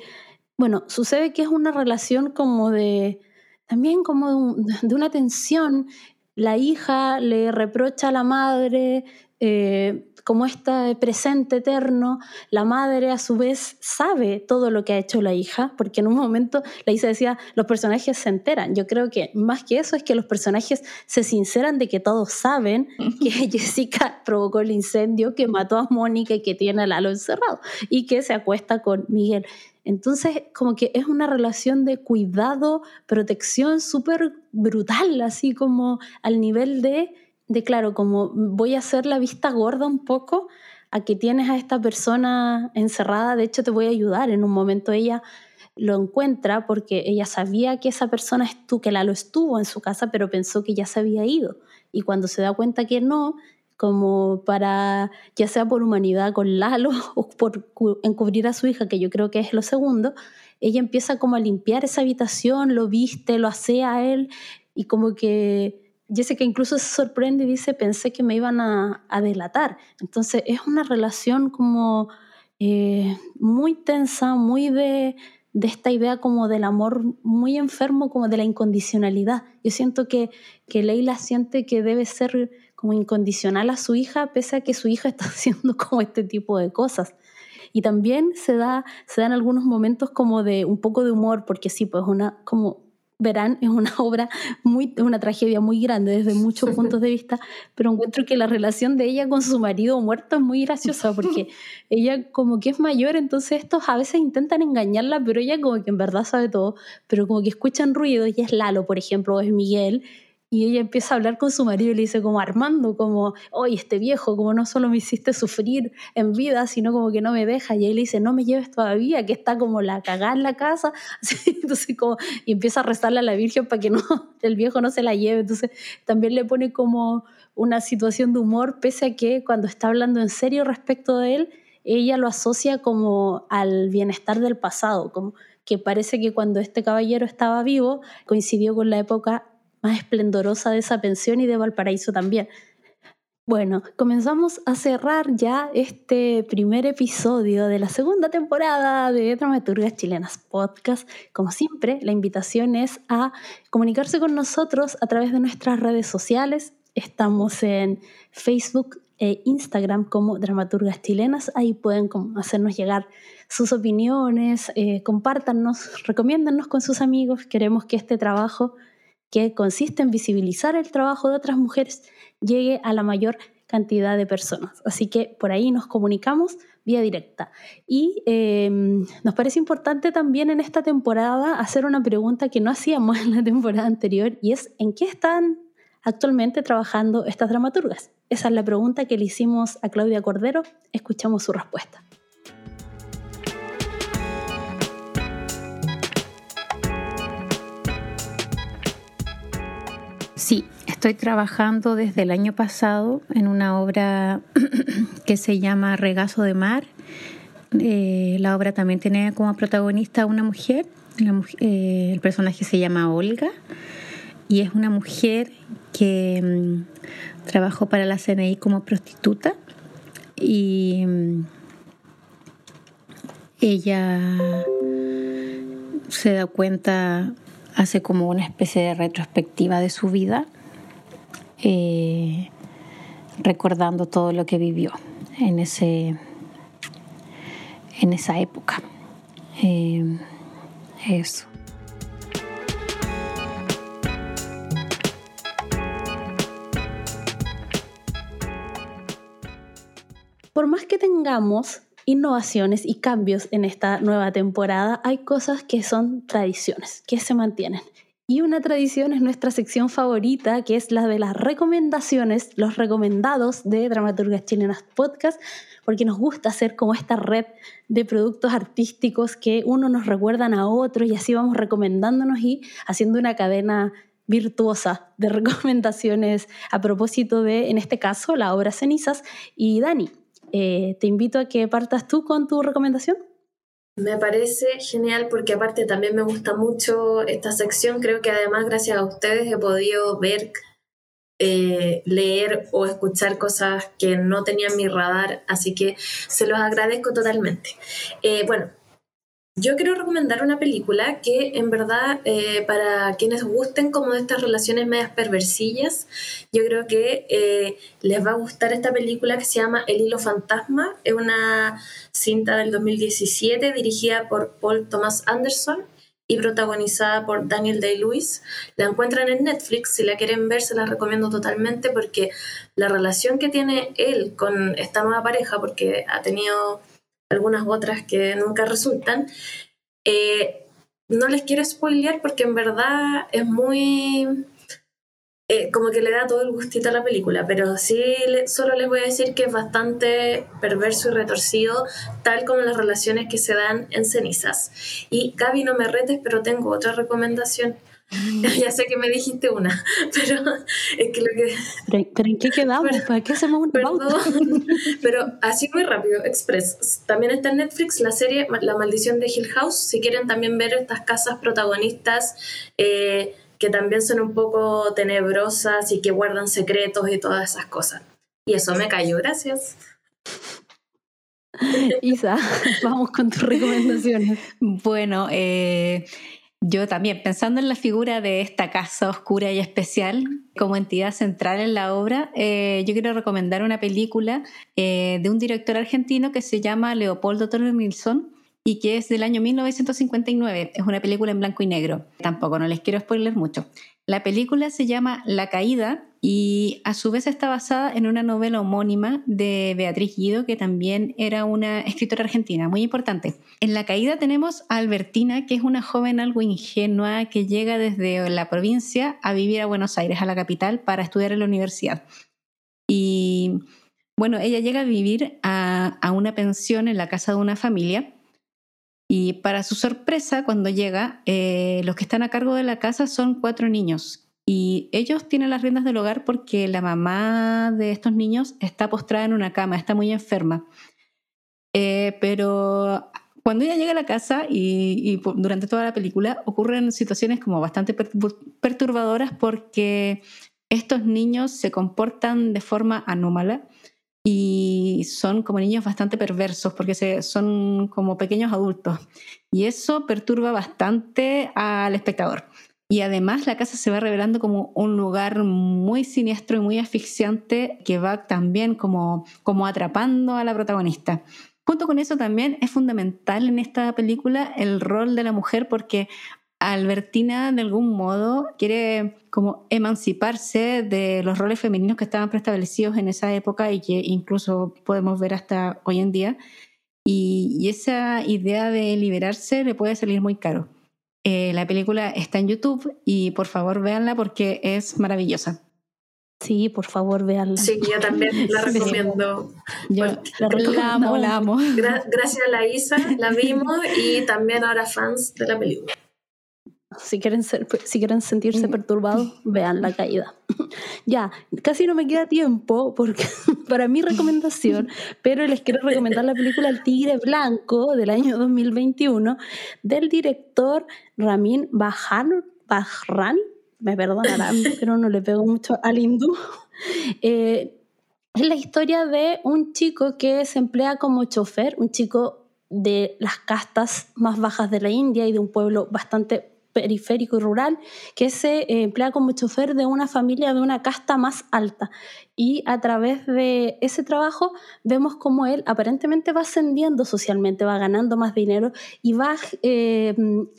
Speaker 1: bueno, sucede que es una relación como de, también como de una tensión la hija le reprocha a la madre eh, como este presente eterno, la madre a su vez sabe todo lo que ha hecho la hija, porque en un momento la hija decía, los personajes se enteran. Yo creo que más que eso es que los personajes se sinceran de que todos saben que Jessica provocó el incendio, que mató a Mónica y que tiene a Lalo encerrado y que se acuesta con Miguel. Entonces, como que es una relación de cuidado, protección súper brutal, así como al nivel de, de, claro, como voy a hacer la vista gorda un poco a que tienes a esta persona encerrada, de hecho te voy a ayudar. En un momento ella lo encuentra porque ella sabía que esa persona estuvo, que lo estuvo en su casa, pero pensó que ya se había ido. Y cuando se da cuenta que no, como para, ya sea por humanidad con Lalo o por encubrir a su hija, que yo creo que es lo segundo, ella empieza como a limpiar esa habitación, lo viste, lo hace a él y como que que incluso se sorprende y dice, pensé que me iban a, delatar. Entonces es una relación como eh, muy tensa, muy de, de esta idea como del amor muy enfermo, como de la incondicionalidad. Yo siento que, que Leila siente que debe ser como incondicional a su hija, pese a que su hija está haciendo como este tipo de cosas. Y también se, da, se dan algunos momentos como de un poco de humor, porque sí, pues una, como verán, es una obra muy, una tragedia muy grande desde muchos puntos de vista, pero encuentro que la relación de ella con su marido muerto es muy graciosa porque ella como que es mayor, entonces estos a veces intentan engañarla, pero ella como que en verdad sabe todo, pero como que escuchan ruido y es Lalo, por ejemplo, o es Miguel, y ella empieza a hablar con su marido y le dice como Armando, como, oye, este viejo, como no solo me hiciste sufrir en vida, sino como que no me deja. Y él le dice, no me lleves todavía, que está como la cagada en la casa. entonces como, y empieza a rezarle a la Virgen para que no, el viejo no se la lleve. Entonces también le pone como una situación de humor, pese a que cuando está hablando en serio respecto de él, ella lo asocia como al bienestar del pasado, como que parece que cuando este caballero estaba vivo coincidió con la época más esplendorosa de esa pensión y de Valparaíso también. Bueno, comenzamos a cerrar ya este primer episodio de la segunda temporada de Dramaturgas Chilenas Podcast. Como siempre, la invitación es a comunicarse con nosotros a través de nuestras redes sociales. Estamos en Facebook e Instagram como Dramaturgas Chilenas. Ahí pueden hacernos llegar sus opiniones, eh, compártanos, recomiéndanos con sus amigos. Queremos que este trabajo que consiste en visibilizar el trabajo de otras mujeres, llegue a la mayor cantidad de personas. Así que por ahí nos comunicamos vía directa. Y em, nos parece importante también en esta temporada hacer una pregunta que no hacíamos en la temporada anterior y es ¿en qué están actualmente trabajando estas dramaturgas? Esa es la pregunta que le hicimos a Claudia Cordero. Escuchamos su respuesta.
Speaker 5: Sí, estoy trabajando desde el año pasado en una obra que se llama Regazo de Mar. Eh, la obra también tiene como protagonista una mujer. Eh, el personaje se llama Olga y es una mujer que mm, trabajó para la CNI como prostituta y mm, ella se da cuenta hace como una especie de retrospectiva de su vida, eh, recordando todo lo que vivió en, ese, en esa época. Eh, eso.
Speaker 1: Por más que tengamos innovaciones y cambios en esta nueva temporada, hay cosas que son tradiciones, que se mantienen. Y una tradición es nuestra sección favorita, que es la de las recomendaciones, los recomendados de Dramaturgas Chilenas Podcast, porque nos gusta hacer como esta red de productos artísticos que uno nos recuerdan a otro y así vamos recomendándonos y haciendo una cadena virtuosa de recomendaciones a propósito de, en este caso, la obra Cenizas. Y Dani, eh, te invito a que partas tú con tu recomendación.
Speaker 3: Me parece genial porque aparte también me gusta mucho esta sección. Creo que además gracias a ustedes he podido ver, eh, leer o escuchar cosas que no tenía en mi radar, así que se los agradezco totalmente. Eh, bueno, yo quiero recomendar una película que en verdad eh, para quienes gusten como de estas relaciones medias perversillas, yo creo que eh, les va a gustar esta película que se llama El hilo fantasma. Es una cinta del 2017 dirigida por Paul Thomas Anderson y protagonizada por Daniel Day-Lewis. La encuentran en Netflix, si la quieren ver se la recomiendo totalmente porque la relación que tiene él con esta nueva pareja, porque ha tenido algunas otras que nunca resultan. Eh, no les quiero spoilear porque en verdad es muy... Eh, como que le da todo el gustito a la película, pero sí solo les voy a decir que es bastante perverso y retorcido, tal como las relaciones que se dan en cenizas. Y Gaby, no me retes, pero tengo otra recomendación ya sé que me dijiste una, pero es que lo que...
Speaker 1: ¿Pero, en qué quedamos? ¿Para qué hacemos una
Speaker 3: perdón, Pero así muy rápido, Express. También está en Netflix la serie La maldición de Hill House, si quieren también ver estas casas protagonistas eh, que también son un poco tenebrosas y que guardan secretos y todas esas cosas. Y eso me cayó, gracias.
Speaker 1: Isa, vamos con tus recomendaciones.
Speaker 4: Bueno, eh, yo también, pensando en la figura de esta casa oscura y especial como entidad central en la obra, eh, yo quiero recomendar una película eh, de un director argentino que se llama Leopoldo Torres y que es del año 1959. Es una película en blanco y negro. Tampoco, no les quiero spoiler mucho. La película se llama La Caída y a su vez está basada en una novela homónima de Beatriz Guido, que también era una escritora argentina, muy importante. En La Caída tenemos a Albertina, que es una joven algo ingenua que llega desde la provincia a vivir a Buenos Aires, a la capital, para estudiar en la universidad. Y bueno, ella llega a vivir a, una pensión en la casa de una familia. Y para su sorpresa, cuando llega, eh, los que están a cargo de la casa son cuatro niños y ellos tienen las riendas del hogar porque la mamá de estos niños está postrada en una cama, está muy enferma. Eh, pero cuando ella llega a la casa y, durante toda la película ocurren situaciones como bastante perturbadoras porque estos niños se comportan de forma anómala y son como niños bastante perversos porque son como pequeños adultos y eso perturba bastante al espectador. Y además la casa se va revelando como un lugar muy siniestro y muy asfixiante que va también como, como atrapando a la protagonista. Junto con eso también es fundamental en esta película el rol de la mujer porque Albertina de algún modo quiere como emanciparse de los roles femeninos que estaban preestablecidos en esa época y que incluso podemos ver hasta hoy en día. y esa idea de liberarse le puede salir muy caro. Eh, la película está en YouTube y por favor véanla porque es maravillosa.
Speaker 1: Sí, por favor, véanla.
Speaker 3: Sí, yo también la recomiendo.
Speaker 4: Yo la, amo, la amo.
Speaker 3: gracias a la Isa, la vimos y también ahora fans de la película.
Speaker 1: Si quieren, ser, si quieren sentirse perturbados, vean la caída. ya, casi no me queda tiempo porque, para mi recomendación, pero les quiero recomendar la película El Tigre Blanco del año 2021 del director Ramin Bahrani. Me perdonarán, pero no le pego mucho al hindú. Eh, es la historia de un chico que se emplea como chofer, un chico de las castas más bajas de la India y de un pueblo bastante periférico y rural que se eh, emplea como chofer de una familia de una casta más alta. Y a través de ese trabajo vemos cómo él aparentemente va ascendiendo socialmente, va ganando más dinero y va, eh,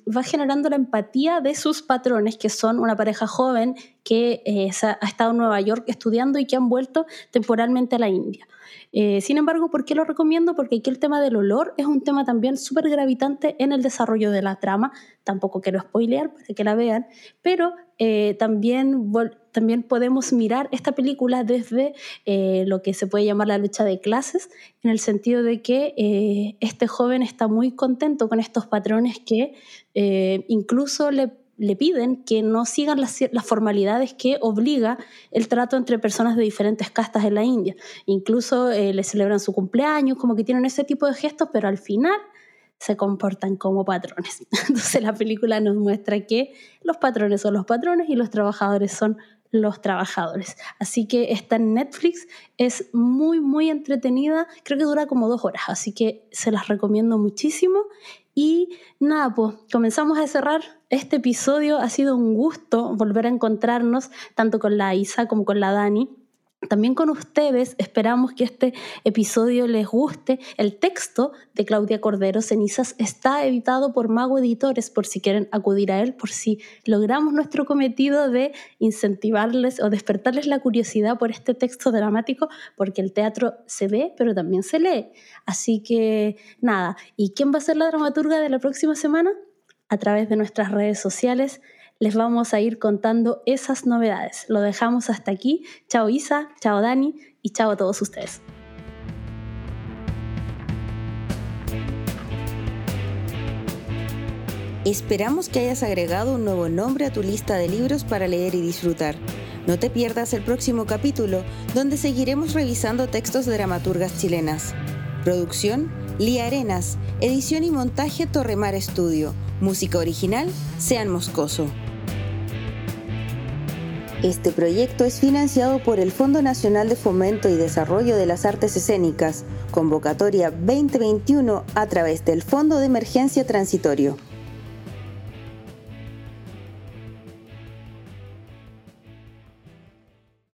Speaker 1: va generando la empatía de sus patrones, que son una pareja joven que eh, ha estado en Nueva York estudiando y que han vuelto temporalmente a la India. Eh, sin embargo, ¿por qué lo recomiendo? Porque aquí el tema del olor es un tema también súper gravitante en el desarrollo de la trama. Tampoco quiero spoilear para que la vean, pero eh, también, también podemos mirar esta película desde eh, lo que se puede llamar la lucha de clases, en el sentido de que este joven está muy contento con estos patrones que incluso le le piden que no sigan las, formalidades que obliga el trato entre personas de diferentes castas en la India. Incluso eh, le celebran su cumpleaños, como que tienen ese tipo de gestos, pero al final se comportan como patrones. Entonces la película nos muestra que los patrones son los patrones y los trabajadores son los trabajadores. Así que está en Netflix, es muy, muy entretenida, creo que dura como dos horas, así que se las recomiendo muchísimo y nada, pues comenzamos a cerrar este episodio. Ha sido un gusto volver a encontrarnos tanto con la Isa como con la Dani. También con ustedes esperamos que este episodio les guste. El texto de Claudia Cordero Cenizas está editado por Mago Editores por si quieren acudir a él, por si logramos nuestro cometido de incentivarles o despertarles la curiosidad por este texto dramático, porque el teatro se ve, pero también se lee. Así que nada, ¿y quién va a ser la dramaturga de la próxima semana? A través de nuestras redes sociales les vamos a ir contando esas novedades. Lo dejamos hasta aquí. Chao Isa, chao Dani y chao a todos ustedes.
Speaker 2: Esperamos que hayas agregado un nuevo nombre a tu lista de libros para leer y disfrutar. No te pierdas el próximo capítulo, donde seguiremos revisando textos de dramaturgas chilenas. Producción, Lía Arenas. Edición y montaje Torremar Estudio. Música original, Sean Moscoso. Este proyecto es financiado por el Fondo Nacional de Fomento y Desarrollo de las Artes Escénicas, convocatoria 2021 a través del Fondo de Emergencia Transitorio.